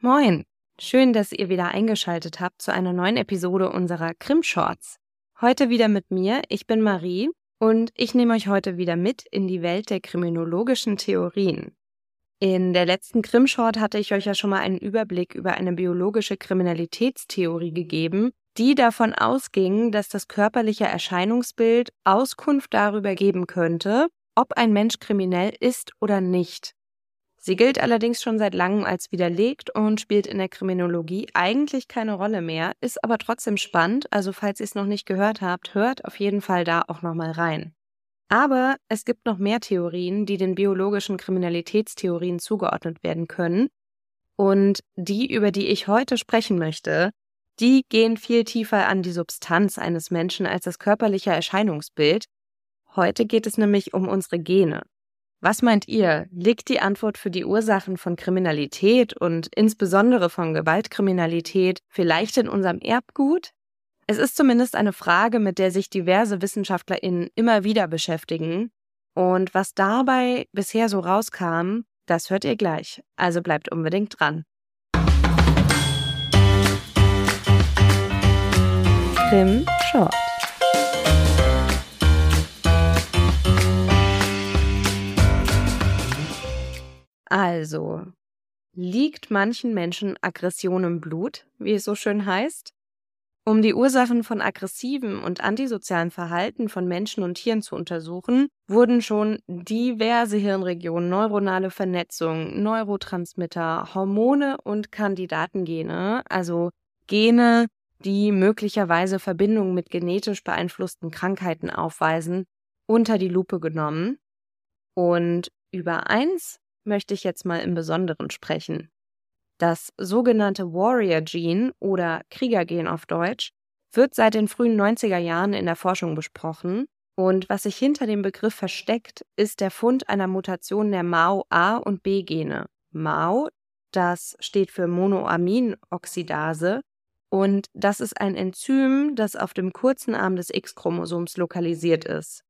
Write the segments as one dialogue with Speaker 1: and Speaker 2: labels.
Speaker 1: Moin! Schön, dass ihr wieder eingeschaltet habt zu einer neuen Episode unserer Krim-Shorts. Heute wieder mit mir, ich bin Marie und ich nehme euch heute wieder mit in die Welt der kriminologischen Theorien. In der letzten Krim-Short hatte ich euch ja schon mal einen Überblick über eine biologische Kriminalitätstheorie gegeben, die davon ausging, dass das körperliche Erscheinungsbild Auskunft darüber geben könnte, ob ein Mensch kriminell ist oder nicht. Sie gilt allerdings schon seit langem als widerlegt und spielt in der Kriminologie eigentlich keine Rolle mehr, ist aber trotzdem spannend, also falls ihr es noch nicht gehört habt, hört auf jeden Fall da auch nochmal rein. Aber es gibt noch mehr Theorien, die den biologischen Kriminalitätstheorien zugeordnet werden können. Und die, über die ich heute sprechen möchte, die gehen viel tiefer an die Substanz eines Menschen als das körperliche Erscheinungsbild. Heute geht es nämlich um unsere Gene. Was meint ihr? Liegt die Antwort für die Ursachen von Kriminalität und insbesondere von Gewaltkriminalität vielleicht in unserem Erbgut? Es ist zumindest eine Frage, mit der sich diverse WissenschaftlerInnen immer wieder beschäftigen. Und was dabei bisher so rauskam, das hört ihr gleich. Also bleibt unbedingt dran. Krim Short. Also, liegt manchen Menschen Aggression im Blut, wie es so schön heißt? Um die Ursachen von aggressivem und antisozialen Verhalten von Menschen und Tieren zu untersuchen, wurden schon diverse Hirnregionen, neuronale Vernetzung, Neurotransmitter, Hormone und Kandidatengene, also Gene, die möglicherweise Verbindungen mit genetisch beeinflussten Krankheiten aufweisen, unter die Lupe genommen. Und über eins möchte ich jetzt mal im Besonderen sprechen. Das sogenannte Warrior Gene oder Kriegergen auf Deutsch wird seit den frühen 90er Jahren in der Forschung besprochen und was sich hinter dem Begriff versteckt, ist der Fund einer Mutation der MAO A und B Gene. MAO, das steht für Monoaminoxidase und das ist ein Enzym, das auf dem kurzen Arm des X-Chromosoms lokalisiert ist.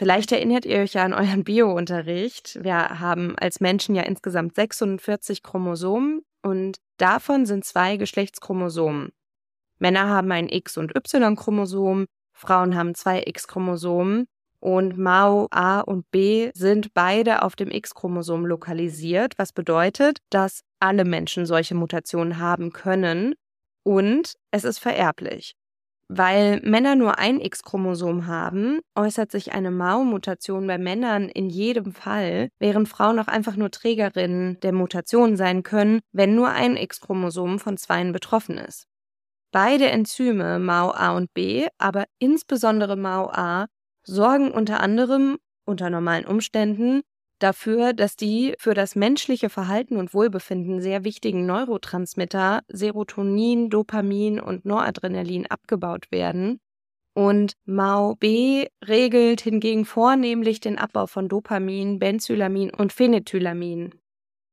Speaker 1: Vielleicht erinnert ihr euch ja an euren Bio-Unterricht. Wir haben als Menschen ja insgesamt 46 Chromosomen und davon sind zwei Geschlechtschromosomen. Männer haben ein X- und Y-Chromosom, Frauen haben zwei X-Chromosomen und MAO A und B sind beide auf dem X-Chromosom lokalisiert, was bedeutet, dass alle Menschen solche Mutationen haben können und es ist vererblich. Weil Männer nur ein X-Chromosom haben, äußert sich eine Mao-Mutation bei Männern in jedem Fall, während Frauen auch einfach nur Trägerinnen der Mutation sein können, wenn nur ein X-Chromosom von zweien betroffen ist. Beide Enzyme MAO A und B, aber insbesondere MAO A, sorgen unter anderem unter normalen Umständen dafür, dass die für das menschliche Verhalten und Wohlbefinden sehr wichtigen Neurotransmitter Serotonin, Dopamin und Noradrenalin abgebaut werden. Und MAO-B regelt hingegen vornehmlich den Abbau von Dopamin, Benzylamin und Phenethylamin.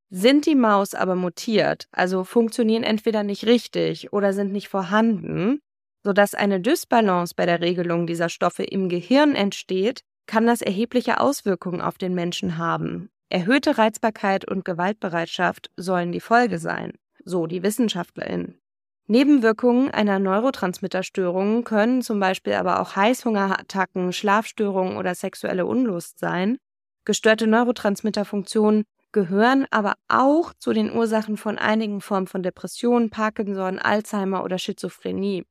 Speaker 1: Sind die Maus aber mutiert, also funktionieren entweder nicht richtig oder sind nicht vorhanden, sodass eine Dysbalance bei der Regelung dieser Stoffe im Gehirn entsteht, kann das erhebliche Auswirkungen auf den Menschen haben. Erhöhte Reizbarkeit und Gewaltbereitschaft sollen die Folge sein, so die WissenschaftlerInnen. Nebenwirkungen einer Neurotransmitterstörung können zum Beispiel aber auch Heißhungerattacken, Schlafstörungen oder sexuelle Unlust sein. Gestörte Neurotransmitterfunktionen gehören aber auch zu den Ursachen von einigen Formen von Depression, Parkinson, Alzheimer oder Schizophrenie.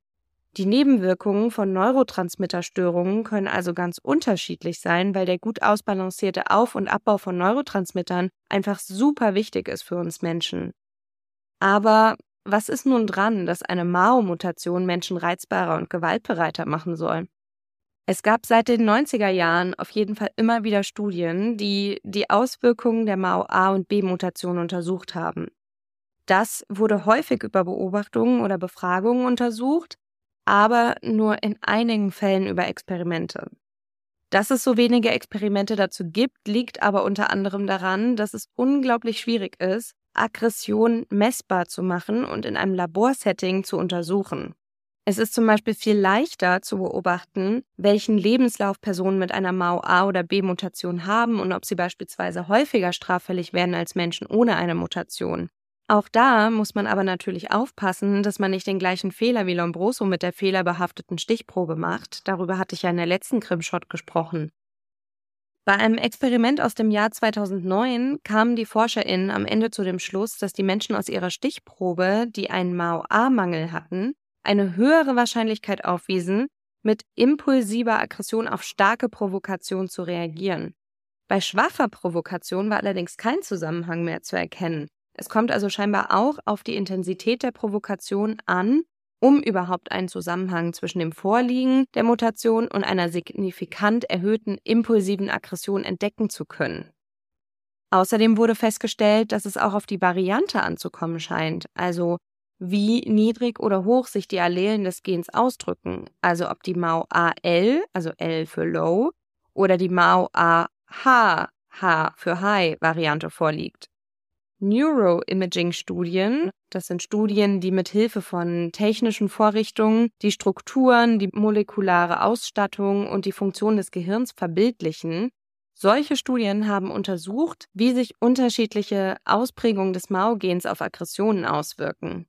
Speaker 1: Die Nebenwirkungen von Neurotransmitterstörungen können also ganz unterschiedlich sein, weil der gut ausbalancierte Auf- und Abbau von Neurotransmittern einfach super wichtig ist für uns Menschen. Aber was ist nun dran, dass eine Mao-Mutation Menschen reizbarer und gewaltbereiter machen soll? Es gab seit den 90er Jahren auf jeden Fall immer wieder Studien, die die Auswirkungen der Mao A- und B-Mutation untersucht haben. Das wurde häufig über Beobachtungen oder Befragungen untersucht, aber nur in einigen Fällen über Experimente. Dass es so wenige Experimente dazu gibt, liegt aber unter anderem daran, dass es unglaublich schwierig ist, Aggression messbar zu machen und in einem Laborsetting zu untersuchen. Es ist zum Beispiel viel leichter zu beobachten, welchen Lebenslauf Personen mit einer MAO A oder B Mutation haben und ob sie beispielsweise häufiger straffällig werden als Menschen ohne eine Mutation. Auch da muss man aber natürlich aufpassen, dass man nicht den gleichen Fehler wie Lombroso mit der fehlerbehafteten Stichprobe macht. Darüber hatte ich ja in der letzten Krimshot gesprochen. Bei einem Experiment aus dem Jahr 2009 kamen die ForscherInnen am Ende zu dem Schluss, dass die Menschen aus ihrer Stichprobe, die einen MAO-A-Mangel hatten, eine höhere Wahrscheinlichkeit aufwiesen, mit impulsiver Aggression auf starke Provokation zu reagieren. Bei schwacher Provokation war allerdings kein Zusammenhang mehr zu erkennen. Es kommt also scheinbar auch auf die Intensität der Provokation an, um überhaupt einen Zusammenhang zwischen dem Vorliegen der Mutation und einer signifikant erhöhten impulsiven Aggression entdecken zu können. Außerdem wurde festgestellt, dass es auch auf die Variante anzukommen scheint, also wie niedrig oder hoch sich die Allelen des Gens ausdrücken, also ob die Mau AL, also L für Low, oder die Mau AH, H für High Variante vorliegt. Neuroimaging-Studien. Das sind Studien, die mit Hilfe von technischen Vorrichtungen die Strukturen, die molekulare Ausstattung und die Funktion des Gehirns verbildlichen. Solche Studien haben untersucht, wie sich unterschiedliche Ausprägungen des Mao-Gens auf Aggressionen auswirken.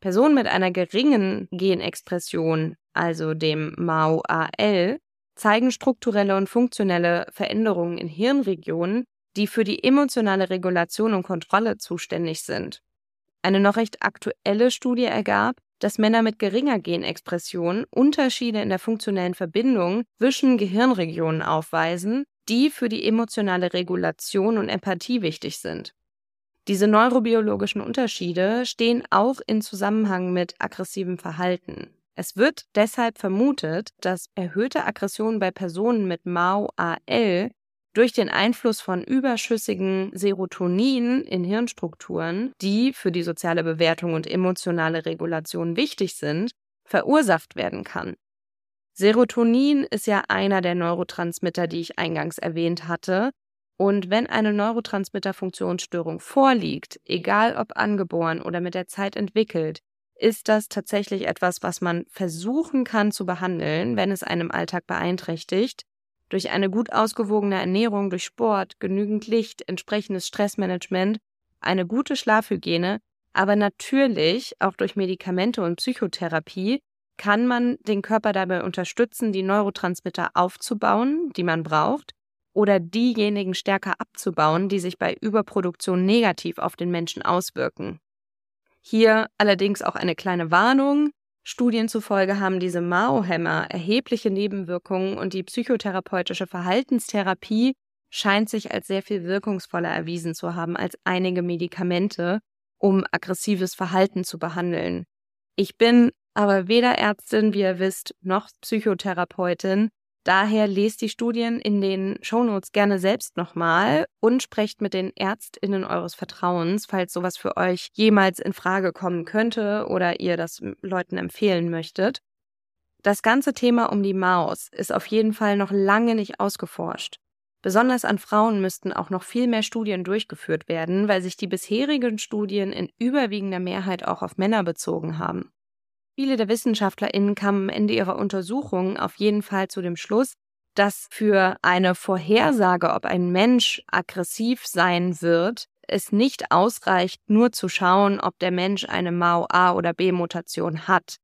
Speaker 1: Personen mit einer geringen Genexpression, also dem Mao-AL, zeigen strukturelle und funktionelle Veränderungen in Hirnregionen, die für die emotionale Regulation und Kontrolle zuständig sind. Eine noch recht aktuelle Studie ergab, dass Männer mit geringer Genexpression Unterschiede in der funktionellen Verbindung zwischen Gehirnregionen aufweisen, die für die emotionale Regulation und Empathie wichtig sind. Diese neurobiologischen Unterschiede stehen auch in Zusammenhang mit aggressivem Verhalten. Es wird deshalb vermutet, dass erhöhte Aggression bei Personen mit MAO-AL durch den Einfluss von überschüssigen Serotonin in Hirnstrukturen, die für die soziale Bewertung und emotionale Regulation wichtig sind, verursacht werden kann. Serotonin ist ja einer der Neurotransmitter, die ich eingangs erwähnt hatte. Und wenn eine Neurotransmitterfunktionsstörung vorliegt, egal ob angeboren oder mit der Zeit entwickelt, ist das tatsächlich etwas, was man versuchen kann zu behandeln, wenn es einem Alltag beeinträchtigt durch eine gut ausgewogene Ernährung, durch Sport, genügend Licht, entsprechendes Stressmanagement, eine gute Schlafhygiene, aber natürlich auch durch Medikamente und Psychotherapie kann man den Körper dabei unterstützen, die Neurotransmitter aufzubauen, die man braucht, oder diejenigen stärker abzubauen, die sich bei Überproduktion negativ auf den Menschen auswirken. Hier allerdings auch eine kleine Warnung. Studien zufolge haben diese Mao-Hämmer erhebliche Nebenwirkungen und die psychotherapeutische Verhaltenstherapie scheint sich als sehr viel wirkungsvoller erwiesen zu haben als einige Medikamente, um aggressives Verhalten zu behandeln. Ich bin aber weder Ärztin, wie ihr wisst, noch Psychotherapeutin Daher lest die Studien in den Shownotes gerne selbst nochmal und sprecht mit den ÄrztInnen eures Vertrauens, falls sowas für euch jemals in Frage kommen könnte oder ihr das Leuten empfehlen möchtet. Das ganze Thema um die Maus ist auf jeden Fall noch lange nicht ausgeforscht. Besonders an Frauen müssten auch noch viel mehr Studien durchgeführt werden, weil sich die bisherigen Studien in überwiegender Mehrheit auch auf Männer bezogen haben. Viele der WissenschaftlerInnen kamen am Ende ihrer Untersuchung auf jeden Fall zu dem Schluss, dass für eine Vorhersage, ob ein Mensch aggressiv sein wird, es nicht ausreicht, nur zu schauen, ob der Mensch eine MAO-A- oder B-Mutation hat.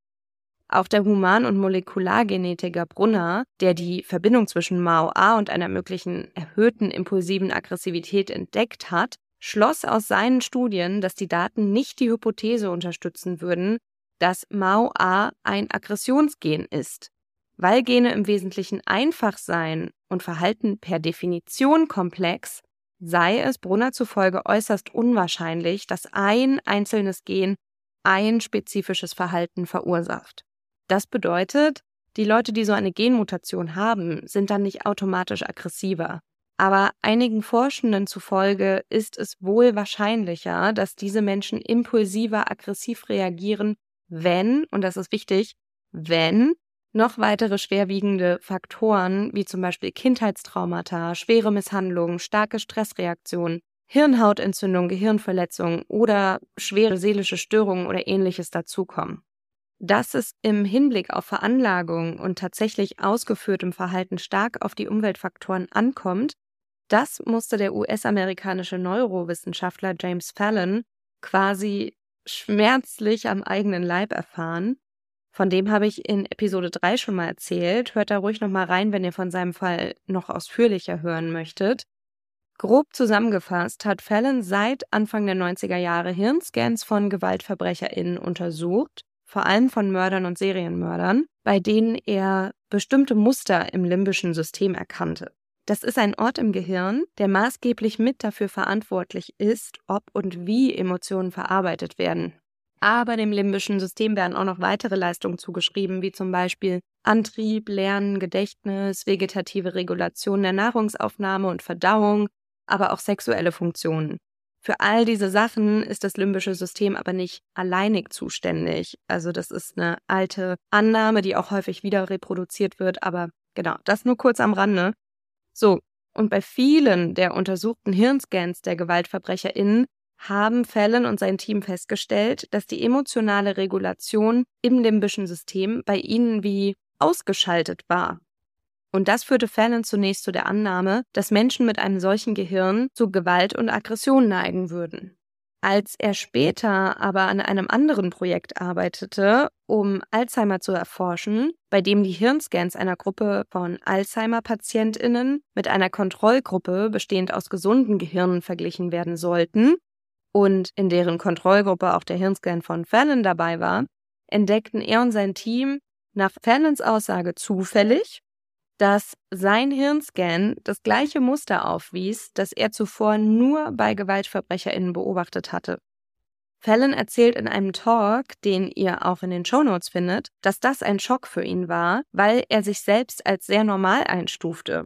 Speaker 1: Auch der Human- und Molekulargenetiker Brunner, der die Verbindung zwischen MAO-A und einer möglichen erhöhten impulsiven Aggressivität entdeckt hat, schloss aus seinen Studien, dass die Daten nicht die Hypothese unterstützen würden, dass MAO-A ein Aggressionsgen ist. Weil Gene im Wesentlichen einfach seien und Verhalten per Definition komplex, sei es Brunner zufolge äußerst unwahrscheinlich, dass ein einzelnes Gen ein spezifisches Verhalten verursacht. Das bedeutet, die Leute, die so eine Genmutation haben, sind dann nicht automatisch aggressiver. Aber einigen Forschenden zufolge ist es wohl wahrscheinlicher, dass diese Menschen impulsiver aggressiv reagieren wenn, und das ist wichtig, wenn noch weitere schwerwiegende Faktoren wie zum Beispiel Kindheitstraumata, schwere Misshandlungen, starke Stressreaktionen, Hirnhautentzündung, Gehirnverletzung oder schwere seelische Störungen oder ähnliches dazukommen. Dass es im Hinblick auf Veranlagung und tatsächlich ausgeführtem Verhalten stark auf die Umweltfaktoren ankommt, das musste der US-amerikanische Neurowissenschaftler James Fallon quasi schmerzlich am eigenen Leib erfahren. Von dem habe ich in Episode 3 schon mal erzählt. Hört da ruhig noch mal rein, wenn ihr von seinem Fall noch ausführlicher hören möchtet. Grob zusammengefasst hat Fallon seit Anfang der 90er Jahre Hirnscans von GewaltverbrecherInnen untersucht, vor allem von Mördern und Serienmördern, bei denen er bestimmte Muster im limbischen System erkannte. Das ist ein Ort im Gehirn, der maßgeblich mit dafür verantwortlich ist, ob und wie Emotionen verarbeitet werden. Aber dem limbischen System werden auch noch weitere Leistungen zugeschrieben, wie zum Beispiel Antrieb, Lernen, Gedächtnis, vegetative Regulation der Nahrungsaufnahme und Verdauung, aber auch sexuelle Funktionen. Für all diese Sachen ist das limbische System aber nicht alleinig zuständig. Also das ist eine alte Annahme, die auch häufig wieder reproduziert wird, aber genau, das nur kurz am Rande. So, und bei vielen der untersuchten Hirnscans der GewaltverbrecherInnen haben Fallon und sein Team festgestellt, dass die emotionale Regulation im limbischen System bei ihnen wie ausgeschaltet war. Und das führte Fallon zunächst zu der Annahme, dass Menschen mit einem solchen Gehirn zu Gewalt und Aggression neigen würden. Als er später aber an einem anderen Projekt arbeitete, um Alzheimer zu erforschen, bei dem die Hirnscans einer Gruppe von Alzheimer-Patientinnen mit einer Kontrollgruppe bestehend aus gesunden Gehirnen verglichen werden sollten und in deren Kontrollgruppe auch der Hirnscan von Fallon dabei war, entdeckten er und sein Team nach Fallons Aussage zufällig dass sein Hirnscan das gleiche Muster aufwies, das er zuvor nur bei GewaltverbrecherInnen beobachtet hatte. Fallon erzählt in einem Talk, den ihr auch in den Shownotes findet, dass das ein Schock für ihn war, weil er sich selbst als sehr normal einstufte.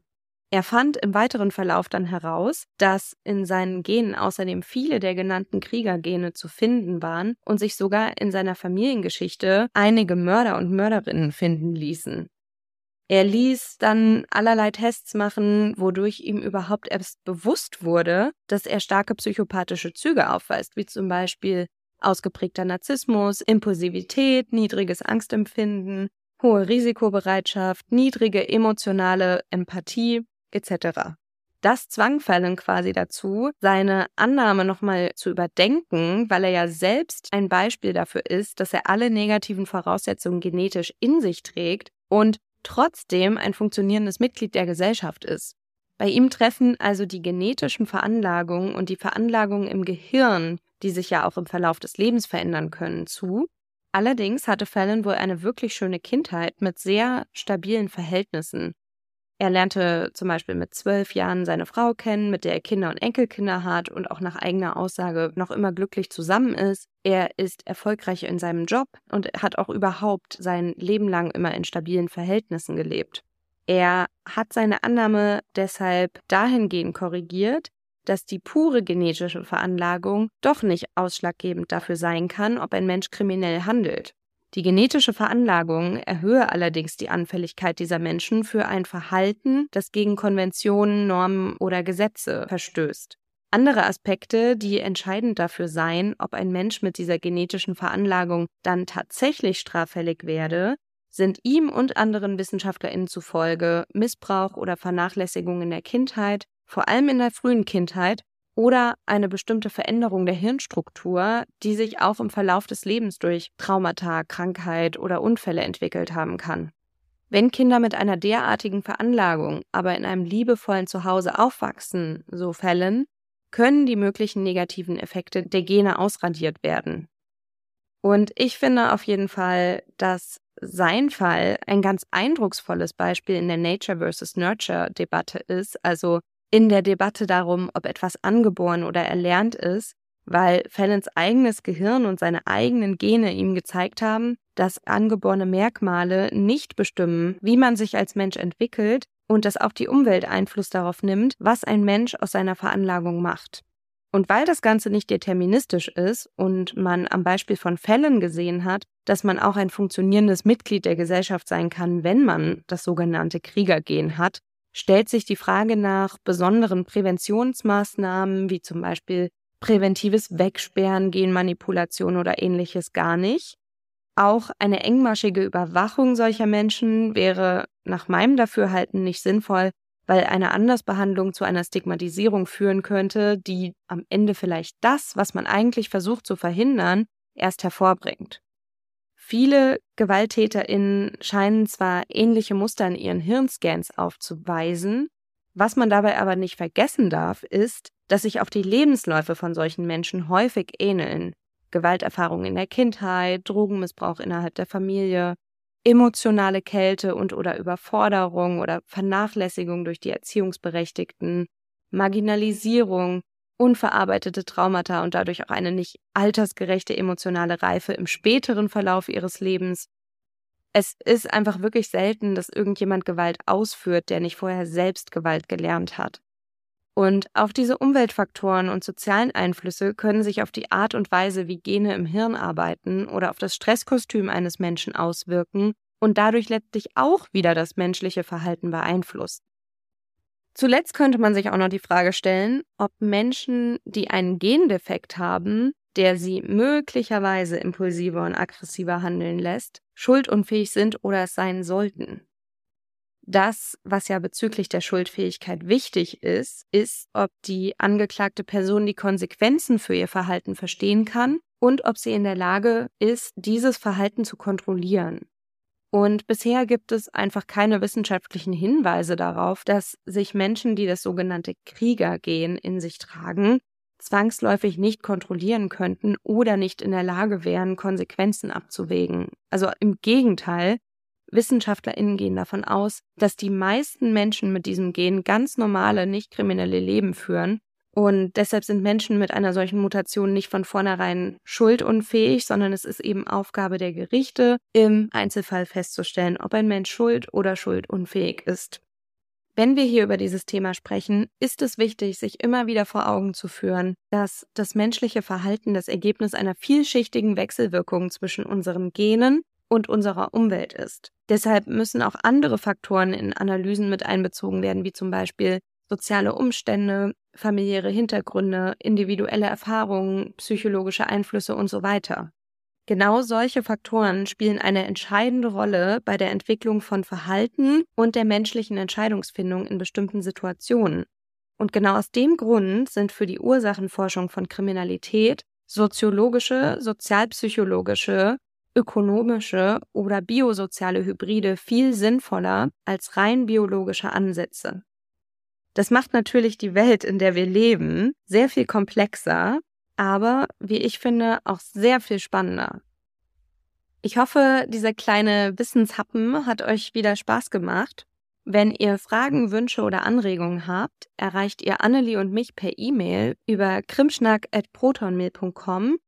Speaker 1: Er fand im weiteren Verlauf dann heraus, dass in seinen Genen außerdem viele der genannten Kriegergene zu finden waren und sich sogar in seiner Familiengeschichte einige Mörder und Mörderinnen finden ließen. Er ließ dann allerlei Tests machen, wodurch ihm überhaupt erst bewusst wurde, dass er starke psychopathische Züge aufweist, wie zum Beispiel ausgeprägter Narzissmus, Impulsivität, niedriges Angstempfinden, hohe Risikobereitschaft, niedrige emotionale Empathie etc. Das zwang Fallon quasi dazu, seine Annahme nochmal zu überdenken, weil er ja selbst ein Beispiel dafür ist, dass er alle negativen Voraussetzungen genetisch in sich trägt und trotzdem ein funktionierendes Mitglied der Gesellschaft ist. Bei ihm treffen also die genetischen Veranlagungen und die Veranlagungen im Gehirn, die sich ja auch im Verlauf des Lebens verändern können, zu. Allerdings hatte Fallon wohl eine wirklich schöne Kindheit mit sehr stabilen Verhältnissen. Er lernte zum Beispiel mit zwölf Jahren seine Frau kennen, mit der er Kinder und Enkelkinder hat und auch nach eigener Aussage noch immer glücklich zusammen ist. Er ist erfolgreich in seinem Job und hat auch überhaupt sein Leben lang immer in stabilen Verhältnissen gelebt. Er hat seine Annahme deshalb dahingehend korrigiert, dass die pure genetische Veranlagung doch nicht ausschlaggebend dafür sein kann, ob ein Mensch kriminell handelt. Die genetische Veranlagung erhöhe allerdings die Anfälligkeit dieser Menschen für ein Verhalten, das gegen Konventionen, Normen oder Gesetze verstößt. Andere Aspekte, die entscheidend dafür seien, ob ein Mensch mit dieser genetischen Veranlagung dann tatsächlich straffällig werde, sind ihm und anderen WissenschaftlerInnen zufolge Missbrauch oder Vernachlässigung in der Kindheit, vor allem in der frühen Kindheit oder eine bestimmte Veränderung der Hirnstruktur, die sich auch im Verlauf des Lebens durch Traumata, Krankheit oder Unfälle entwickelt haben kann. Wenn Kinder mit einer derartigen Veranlagung aber in einem liebevollen Zuhause aufwachsen, so Fällen, können die möglichen negativen Effekte der Gene ausradiert werden. Und ich finde auf jeden Fall, dass sein Fall ein ganz eindrucksvolles Beispiel in der Nature versus Nurture Debatte ist, also in der Debatte darum, ob etwas angeboren oder erlernt ist, weil Fallons eigenes Gehirn und seine eigenen Gene ihm gezeigt haben, dass angeborene Merkmale nicht bestimmen, wie man sich als Mensch entwickelt und dass auch die Umwelt Einfluss darauf nimmt, was ein Mensch aus seiner Veranlagung macht. Und weil das Ganze nicht deterministisch ist und man am Beispiel von Fällen gesehen hat, dass man auch ein funktionierendes Mitglied der Gesellschaft sein kann, wenn man das sogenannte Kriegergen hat, stellt sich die Frage nach besonderen Präventionsmaßnahmen wie zum Beispiel präventives Wegsperren, Genmanipulation oder ähnliches gar nicht. Auch eine engmaschige Überwachung solcher Menschen wäre nach meinem Dafürhalten nicht sinnvoll, weil eine Andersbehandlung zu einer Stigmatisierung führen könnte, die am Ende vielleicht das, was man eigentlich versucht zu verhindern, erst hervorbringt. Viele GewalttäterInnen scheinen zwar ähnliche Muster in ihren Hirnscans aufzuweisen, was man dabei aber nicht vergessen darf, ist, dass sich auch die Lebensläufe von solchen Menschen häufig ähneln. Gewalterfahrungen in der Kindheit, Drogenmissbrauch innerhalb der Familie, emotionale Kälte und oder Überforderung oder Vernachlässigung durch die Erziehungsberechtigten, Marginalisierung, unverarbeitete Traumata und dadurch auch eine nicht altersgerechte emotionale Reife im späteren Verlauf ihres Lebens. Es ist einfach wirklich selten, dass irgendjemand Gewalt ausführt, der nicht vorher selbst Gewalt gelernt hat. Und auch diese Umweltfaktoren und sozialen Einflüsse können sich auf die Art und Weise, wie Gene im Hirn arbeiten oder auf das Stresskostüm eines Menschen auswirken und dadurch letztlich auch wieder das menschliche Verhalten beeinflussen. Zuletzt könnte man sich auch noch die Frage stellen, ob Menschen, die einen Gendefekt haben, der sie möglicherweise impulsiver und aggressiver handeln lässt, schuldunfähig sind oder es sein sollten. Das, was ja bezüglich der Schuldfähigkeit wichtig ist, ist, ob die angeklagte Person die Konsequenzen für ihr Verhalten verstehen kann und ob sie in der Lage ist, dieses Verhalten zu kontrollieren. Und bisher gibt es einfach keine wissenschaftlichen Hinweise darauf, dass sich Menschen, die das sogenannte Kriegergehen in sich tragen, zwangsläufig nicht kontrollieren könnten oder nicht in der Lage wären, Konsequenzen abzuwägen. Also im Gegenteil, WissenschaftlerInnen gehen davon aus, dass die meisten Menschen mit diesem Gen ganz normale, nicht kriminelle Leben führen. Und deshalb sind Menschen mit einer solchen Mutation nicht von vornherein schuldunfähig, sondern es ist eben Aufgabe der Gerichte, im Einzelfall festzustellen, ob ein Mensch schuld oder schuldunfähig ist. Wenn wir hier über dieses Thema sprechen, ist es wichtig, sich immer wieder vor Augen zu führen, dass das menschliche Verhalten das Ergebnis einer vielschichtigen Wechselwirkung zwischen unseren Genen und unserer Umwelt ist. Deshalb müssen auch andere Faktoren in Analysen mit einbezogen werden, wie zum Beispiel soziale Umstände, familiäre Hintergründe, individuelle Erfahrungen, psychologische Einflüsse und so weiter. Genau solche Faktoren spielen eine entscheidende Rolle bei der Entwicklung von Verhalten und der menschlichen Entscheidungsfindung in bestimmten Situationen. Und genau aus dem Grund sind für die Ursachenforschung von Kriminalität soziologische, sozialpsychologische ökonomische oder biosoziale Hybride viel sinnvoller als rein biologische Ansätze. Das macht natürlich die Welt, in der wir leben, sehr viel komplexer, aber wie ich finde, auch sehr viel spannender. Ich hoffe, dieser kleine Wissenshappen hat euch wieder Spaß gemacht. Wenn ihr Fragen, Wünsche oder Anregungen habt, erreicht ihr Annelie und mich per E-Mail über krimschnack.protonmail.com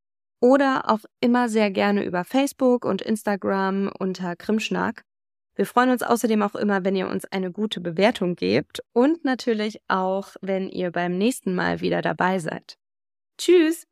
Speaker 1: oder auch immer sehr gerne über Facebook und Instagram unter Krimschnack. Wir freuen uns außerdem auch immer, wenn ihr uns eine gute Bewertung gebt und natürlich auch, wenn ihr beim nächsten Mal wieder dabei seid. Tschüss!